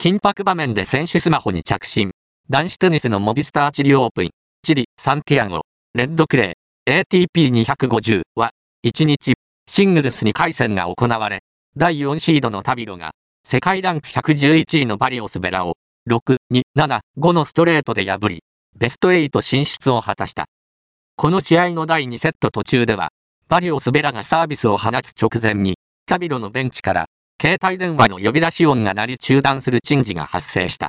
緊迫場面で選手スマホに着信。男子テニスのモビスターチリオープン、チリ、サンティアゴ、レッドクレー、ATP250 は、1日、シングルス2回戦が行われ、第4シードのタビロが、世界ランク111位のバリオスベラを、6、2、7、5のストレートで破り、ベスト8進出を果たした。この試合の第2セット途中では、バリオスベラがサービスを放つ直前に、タビロのベンチから、携帯電話の呼び出し音が鳴り中断する珍事が発生した。